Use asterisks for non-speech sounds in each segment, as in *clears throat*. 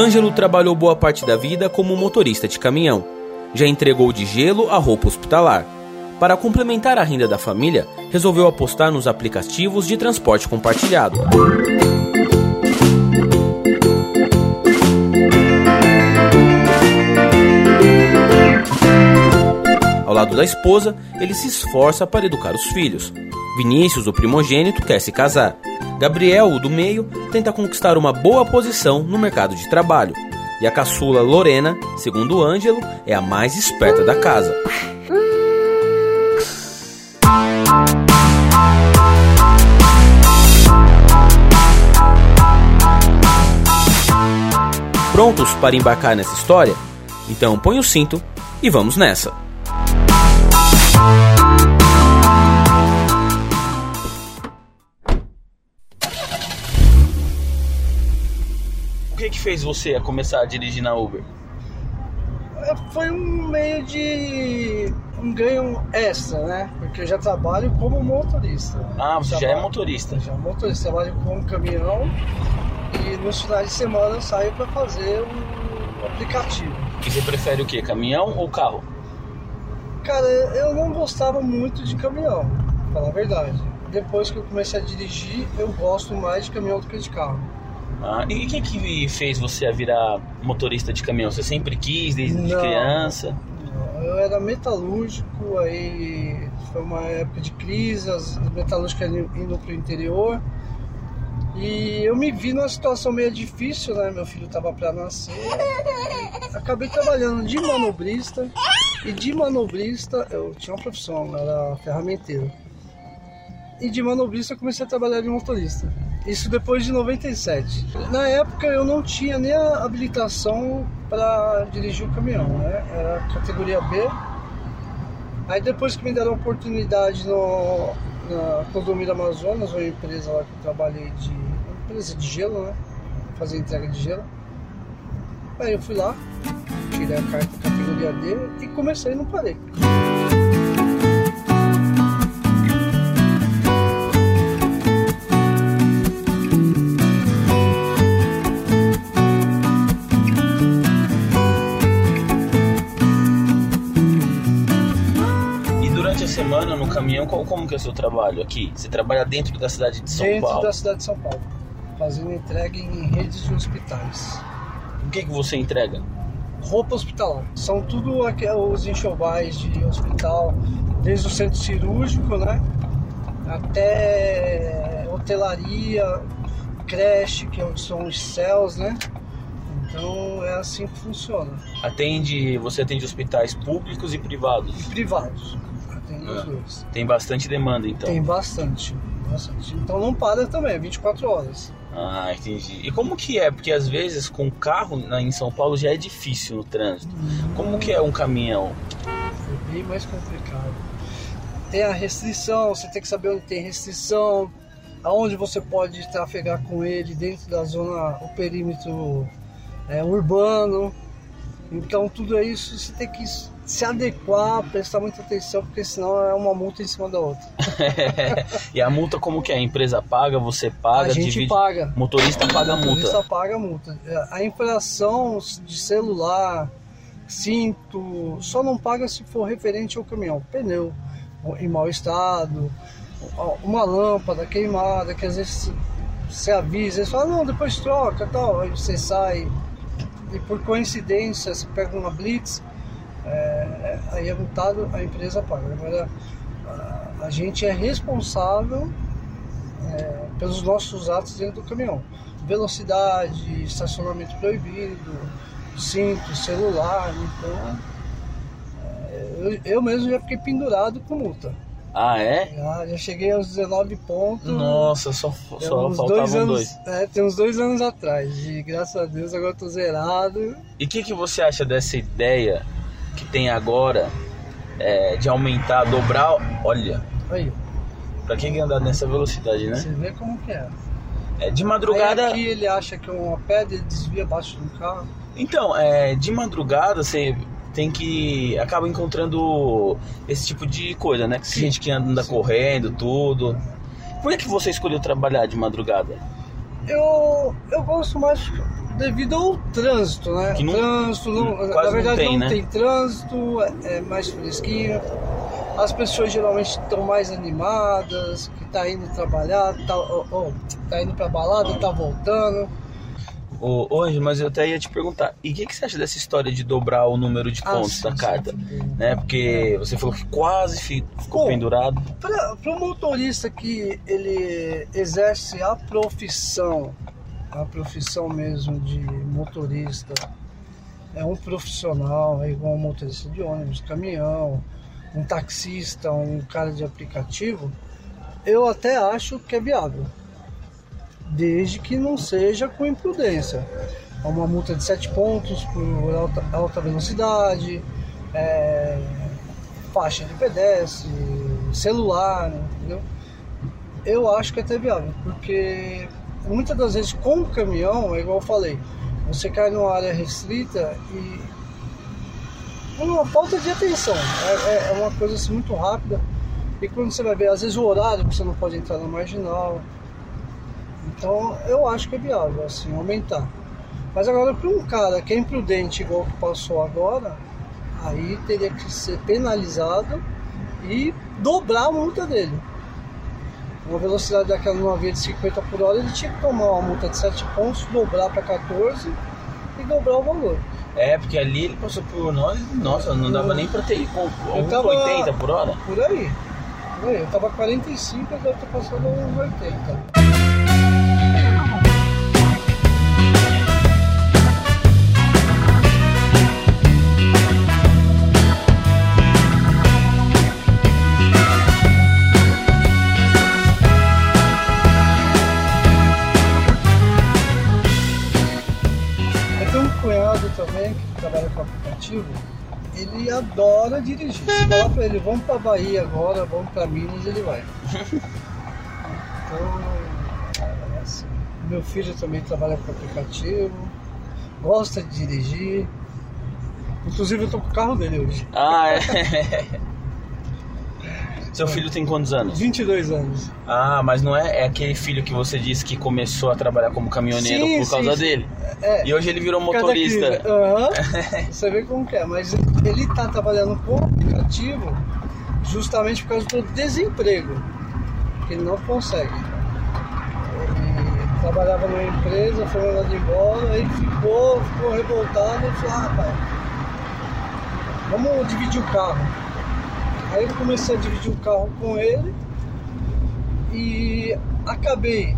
Ângelo trabalhou boa parte da vida como motorista de caminhão. Já entregou de gelo a roupa hospitalar. Para complementar a renda da família, resolveu apostar nos aplicativos de transporte compartilhado. Ao lado da esposa, ele se esforça para educar os filhos. Vinícius, o primogênito, quer se casar. Gabriel, o do meio, tenta conquistar uma boa posição no mercado de trabalho. E a caçula Lorena, segundo Ângelo, é a mais esperta da casa. Prontos para embarcar nessa história? Então põe o cinto e vamos nessa! Fez você a começar a dirigir na Uber? É, Foi um meio de um ganho extra, né? Porque eu já trabalho como motorista. Ah, você já é Trabalho- motorista. Já motorista, trabalho com caminhão e nos finais de semana eu saio para fazer o aplicativo. E você prefere o quê? Caminhão ou carro? Cara, eu não gostava muito de caminhão, pra falar a verdade. Depois que eu comecei a dirigir, eu gosto mais de caminhão do que de carro. Ah, e o que, que fez você a virar motorista de caminhão? Você sempre quis, desde de Não. criança? Eu era metalúrgico, aí foi uma época de crise, as metalúrgicas indo para o interior. E eu me vi numa situação meio difícil, né? Meu filho estava para nascer. Acabei trabalhando de manobrista. E de manobrista, eu tinha uma profissão, era ferramenteiro. E de manobrista eu comecei a trabalhar de motorista. Isso depois de 97. Na época eu não tinha nem a habilitação para dirigir o caminhão, né? Era categoria B. Aí depois que me deram a oportunidade no, na Condomínio Amazonas, uma empresa lá que eu trabalhei de. empresa de gelo, né? Fazer entrega de gelo. Aí eu fui lá, tirei a carta categoria D e comecei e não parei. Durante a semana no caminhão, qual, como que é o seu trabalho aqui? Você trabalha dentro da cidade de São dentro Paulo? da cidade de São Paulo, fazendo entrega em redes de hospitais. O que, que você entrega? Roupa hospitalar. São tudo os enxovais de hospital, desde o centro cirúrgico, né? Até hotelaria, creche, que são os céus, né? Então é assim que funciona. Atende, você atende hospitais públicos e privados? E privados. Ah. dois. Tem bastante demanda então. Tem bastante, bastante. Então não para também, é 24 horas. Ah, entendi. E como que é? Porque às vezes com carro na- em São Paulo já é difícil no trânsito. Como que é um caminhão? Foi bem mais complicado. Tem a restrição, você tem que saber onde tem restrição, aonde você pode trafegar com ele dentro da zona, o perímetro é, urbano. Então tudo isso você tem que se adequar, prestar muita atenção, porque senão é uma multa em cima da outra. *laughs* e a multa como que é? A empresa paga, você paga, a gente divide. paga. Motorista paga a O motorista multa. paga a multa. A infração de celular, cinto, só não paga se for referente ao caminhão. Pneu em mau estado, uma lâmpada queimada, que às vezes você avisa, você fala, não, depois troca tal, aí você sai. E por coincidência, você pega uma blitz, é, aí é multado, a empresa paga. Agora, a, a gente é responsável é, pelos nossos atos dentro do caminhão. Velocidade, estacionamento proibido, cinto, celular, então. é, Eu, eu mesmo já fiquei pendurado com multa. Ah, é? Já, já cheguei aos 19 pontos. Nossa, só, só uns faltavam dois anos, dois. É, tem uns dois anos atrás. E graças a Deus agora eu tô zerado. E o que, que você acha dessa ideia que tem agora é, de aumentar, dobrar? Olha, Aí, pra quem andar nessa velocidade, né? você vê como que é. É, de Aí madrugada. aqui ele acha que é uma pedra, ele desvia abaixo do carro. Então, é, de madrugada você tem que. acaba encontrando esse tipo de coisa, né? Sim. Gente que anda Sim. correndo, tudo. Por que, que você escolheu trabalhar de madrugada? Eu, eu gosto mais devido ao trânsito, né? Que não- trânsito, não, quase na não verdade tem, não né? tem trânsito, é, é mais fresquinho. As pessoas geralmente estão mais animadas, que tá indo trabalhar, tá, ó, ó, tá indo pra balada, tá voltando. Ô, Ângelo, mas eu até ia te perguntar, e o que, que você acha dessa história de dobrar o número de Ah, pontos sim, da carta? Né? Porque você falou que quase fi- ficou Bom, pendurado. Para o motorista que ele exerce a profissão, a profissão mesmo de motorista, é um profissional, é igual um motorista de ônibus, caminhão, um taxista, um cara de aplicativo, eu até acho que é viável, desde que não seja com imprudência. É uma multa de 7 pontos por alta, alta velocidade, é, faixa de pedestre, celular, entendeu? Eu acho que é até viável, porque muitas das vezes com o caminhão, é igual eu falei, você cai numa área restrita e uma falta de atenção. É, é- é uma coisa assim muito rápida. E quando você vai ver, às vezes o horário você não pode entrar na marginal. Então eu acho que é viável, assim, aumentar. Mas agora para um cara que é imprudente igual que passou agora, aí teria que ser penalizado e dobrar a multa dele. Uma velocidade daquela numa via de 50 por hora, ele tinha que tomar uma multa de 7 pontos, dobrar para 14 e dobrar o valor. É, porque ali ele passou por nós, nossa, não dava nem pra ter ido com tava- 80 por hora. Por aí. Por aí. Eu tava 45, eu deve ter passado uns 80. Adora dirigir. Se falar pra ele, vamos pra Bahia agora, vamos pra Minas, ele vai. *laughs* Então, é assim. Meu filho também trabalha com aplicativo, gosta de dirigir. Inclusive eu tô com o carro dele hoje. Ah, é. *laughs* Seu filho tem quantos anos? 22 anos. Ah, mas não é, é aquele filho que você disse que começou a trabalhar como caminhoneiro Sim, por causa sim, dele. É. E hoje ele virou Por motorista. Aham. *laughs* Você vê como que é. Mas ele tá trabalhando com aplicativo justamente por causa do desemprego. Que ele não consegue. Ele trabalhava numa empresa, foi mandado embora, aí ficou, ficou revoltado e falou, ah, rapaz, vamos dividir o carro. Aí eu comecei a dividir o carro com ele e acabei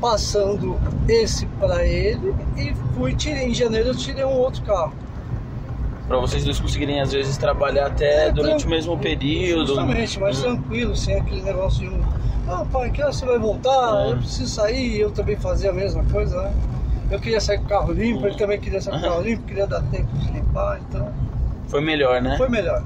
passando esse para ele e fui tirei, em janeiro eu tirei um outro carro. Pra vocês dois conseguirem às vezes trabalhar até É, durante o mesmo período. Justamente, mais Hum. tranquilo, sem aquele negócio de um. Ah, pai, que hora você vai voltar? É. Eu preciso sair, eu também fazia a mesma coisa, né? Eu queria sair com o carro limpo, ele também queria sair com o carro *laughs* limpo, queria dar tempo de limpar, então Foi melhor, né? foi melhor.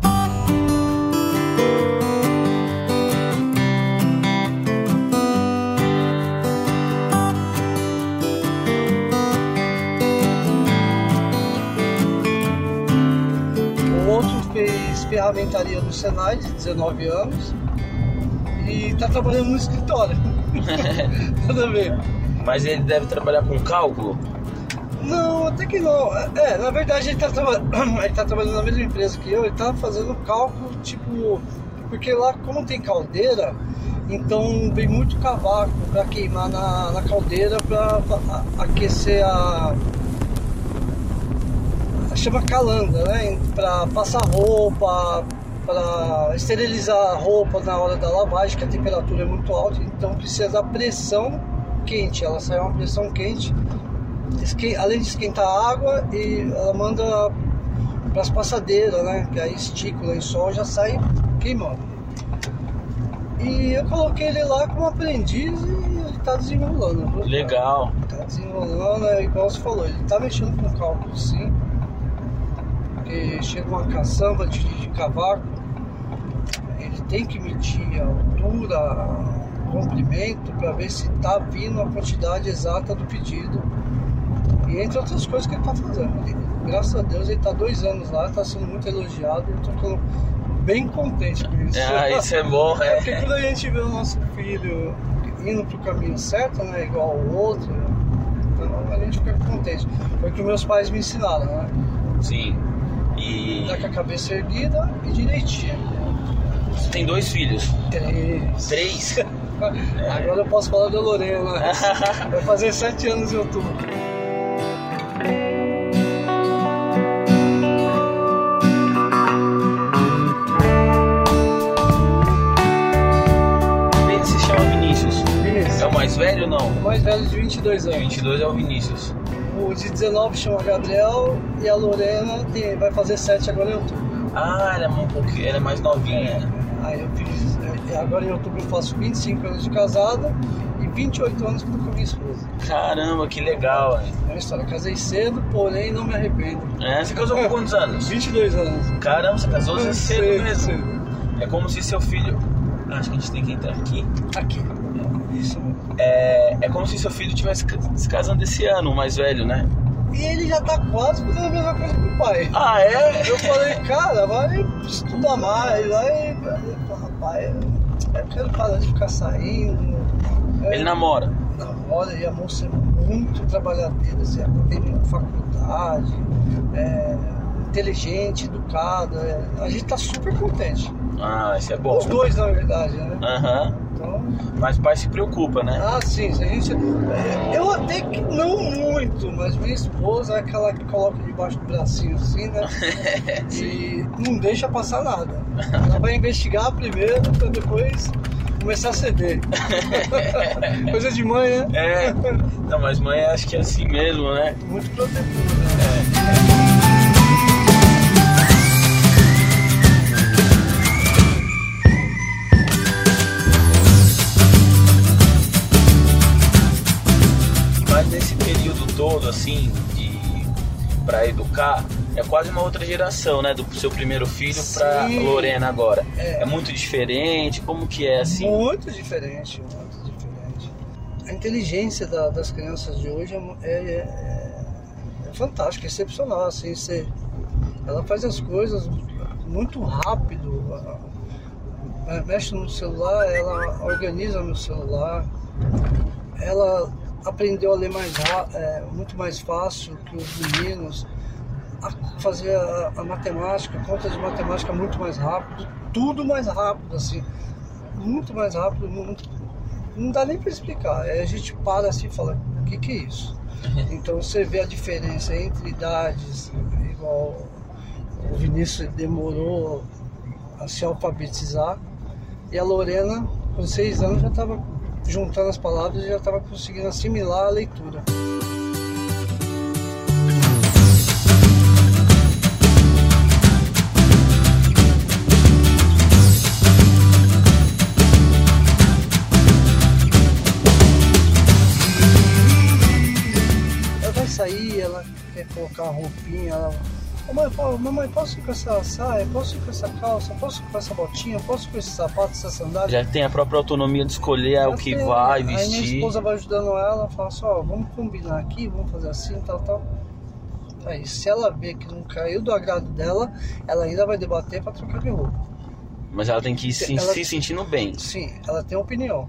O outro fez ferramentaria no Senai, de 19 anos, e tá trabalhando no escritório. *laughs* Nada a ver. Mas ele deve trabalhar com cálculo. Não, até que não. É, na verdade ele tá, *clears throat* ele tá trabalhando na mesma empresa que eu, ele tá fazendo cálculo, tipo. Porque lá, como tem caldeira, então vem muito cavaco pra queimar na, na caldeira pra, pra a- aquecer a. chama calanda, né? Pra passar roupa, para esterilizar a roupa na hora da lavagem, que a temperatura é muito alta, então precisa da pressão quente. Ela sai uma pressão quente além de esquentar a água e ela manda para as passadeiras, né? Que aí estica o lençol já sai queimando. E eu coloquei ele lá como aprendiz e ele tá desenrolando. viu? Legal. Tá desenrolando, é igual você falou, ele tá mexendo com cálculo sim. Porque chega uma caçamba de, de cavaco, ele tem que medir a altura, o comprimento, para ver se tá vindo a quantidade exata do pedido. E entre outras coisas que ele tá fazendo. Ele- graças a Deus ele tá dois anos lá, tá sendo muito elogiado, eu tô ficando bem contente com isso. Ah, isso é bom, *laughs* É porque é. quando a gente vê o nosso filho indo pro caminho certo, né? Igual o outro, Então a gente fica contente. Foi o que meus pais me ensinaram, né? Sim. E Tá com a cabeça erguida e direitinho. você tem dois filhos. Três. Três? *laughs* Agora eu posso falar da Lorena. *laughs* Vai fazer sete anos em outubro. Mais velho ou não? O mais velho de 22 O anos. 22 é o Vinícius. O de 19 chama Gabriel e a Lorena tem- vai fazer 7 agora em outubro. Ah, ela é um pouquinho, ela é mais novinha. Aí eu fiz. é, Agora em outubro eu faço 25 anos de casada e 28 anos com a minha esposa. Caramba, que legal, velho. É uma história. Casei cedo, porém não me arrependo. É, você casou com quantos anos? 22 anos. Caramba, você casou cedo, Cedo, mesmo. cedo. É como se seu filho. Acho que a gente tem que entrar aqui. Aqui. É, é como se seu filho tivesse se casando esse ano, o mais velho, né? E ele já tá quase fazendo a mesma coisa que o pai. Ah, é? Eu falei, cara, vai estudar mais, vai. Rapaz, eu quero parar de ficar saindo. É, Ele namora. namora e a moça é muito trabalhadeira, assim, tem faculdade, é, inteligente, educada. é, a gente tá super contente. Ah, isso é bom. Os dois, na verdade, né? Aham. Então, Mas o pai se preocupa, né? ah, sim, a gente. é, Eu até que não muito, mas minha esposa é aquela que coloca debaixo do bracinho assim, né? *laughs* E não deixa passar nada. Ela vai investigar primeiro pra depois começar a ceder. *laughs* Coisa de mãe, né? É. Não, mas mãe acho que é assim mesmo, né? Muito protetora. Né? Mas assim, de para educar, é quase uma outra geração, né? Do seu primeiro filho Sim. Lorena agora. É. É muito diferente. Como que é assim? Muito diferente, muito diferente. A inteligência da- das crianças de hoje é, é, é- é fantástica, é excepcional. Assim, você, ela faz as coisas muito rápido. a- a- Mexe no celular, ela organiza no celular. Ela aprendeu a ler mais é, muito mais fácil que os meninos. A fazer a, a matemática, conta de matemática muito mais rápido, tudo mais rápido, assim muito mais rápido, não, não dá nem para explicar. Aí a gente para assim e fala, o que, que é isso? *laughs* Então você vê a diferença entre idades, igual o Vinícius demorou a se alfabetizar e a Lorena, com seis anos, já estava juntando as palavras e já estava conseguindo assimilar a leitura. Ela vai sair, ela quer colocar a roupinha, ela. Mãe, po- mamãe, posso ir com essa saia? Posso ir com essa calça? Posso ir com essa botinha? Posso ir com esse sapato, essa sandália? Já tem a própria autonomia de escolher o que Até- vai Aí minha vestir. esposa vai ajudando ela, fala assim, ó, vamos combinar aqui, vamos fazer assim, tal, tal. Aí, se ela vê que não caiu do agrado dela, ela ainda vai debater pra trocar de roupa. Mas ela tem que ir se, Ela- se sentindo bem. Sim, ela tem opinião.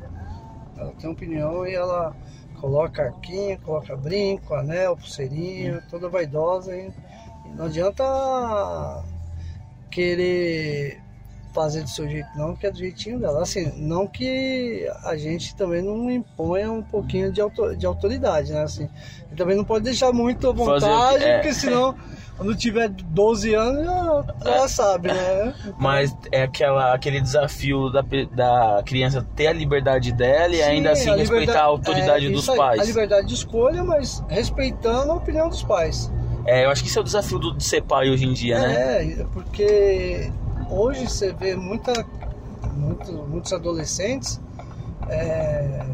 Ela tem opinião e ela coloca arquinho, coloca brinco, anel, pulseirinha, toda vaidosa. E não adianta querer fazer do seu jeito não, que é do jeitinho dela. Assim, não que a gente também não imponha um pouquinho de, auto- de autoridade, né? Assim, e também não pode deixar muito à Fazer vontade, é. porque senão, quando tiver 12 anos, já, já sabe, né? Mas é aquela, aquele desafio da, da criança ter a liberdade dela e Sim, ainda assim a respeitar a autoridade é, dos aí, pais. A liberdade de escolha, mas respeitando a opinião dos pais. É, eu acho que isso é o desafio do, de ser pai hoje em dia, né? É, porque hoje você vê muita, muito- muitos adolescentes é,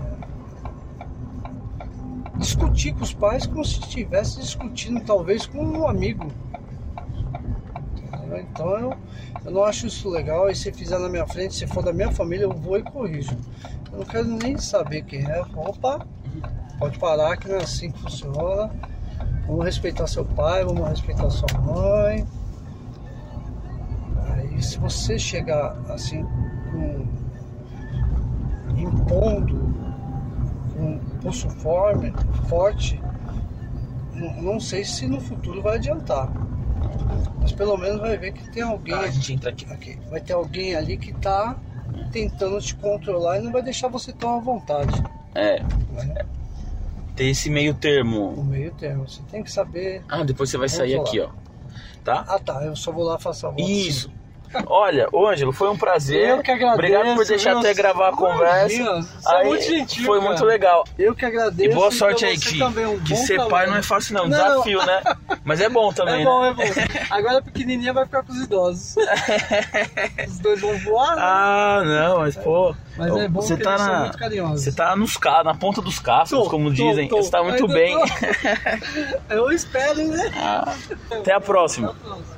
discutir com os pais como se estivesse discutindo talvez com um amigo. Então eu, eu não acho isso legal. E se fizer na minha frente, se for da minha família, eu vou e corrijo. Eu não quero nem saber quem é. Opa, pode parar que não é assim que funciona. Vamos respeitar seu pai, vamos respeitar sua mãe. Aí se você chegar assim com impondo com um pulso forme, forte, não, não sei se no futuro vai adiantar. Mas pelo menos vai ver que tem alguém. Ah, a gente entra aqui. aqui, vai ter alguém ali que tá tentando te controlar e não vai deixar você tão à vontade. É, Né? Tem esse meio termo. No meio termo. Você tem que saber. Ah, depois você vai Vamos sair aqui, ó. Tá? Ah tá, eu só vou lá faço a. Isso. Olha, Ângelo, foi um prazer. Eu que agradeço. Obrigado por deixar até gravar a conversa. Você é Aí, muito gentil. foi cara. muito legal. Eu que agradeço. E boa e sorte aí, que, também, um que ser pai não é fácil não, Não. desafio, né? Mas é bom também, *laughs* É bom, né? é bom. Agora a pequenininha vai ficar com os idosos. *laughs* os dois vão voar, né? Ah, não, mas pô. Mas é bom você que tá na, muito carinhosos. Você tá nos na ponta dos cascos, Tô, como tô, dizem. tô. Você tá muito bem. *laughs* Eu espero, né? Até a próxima. Até a próxima.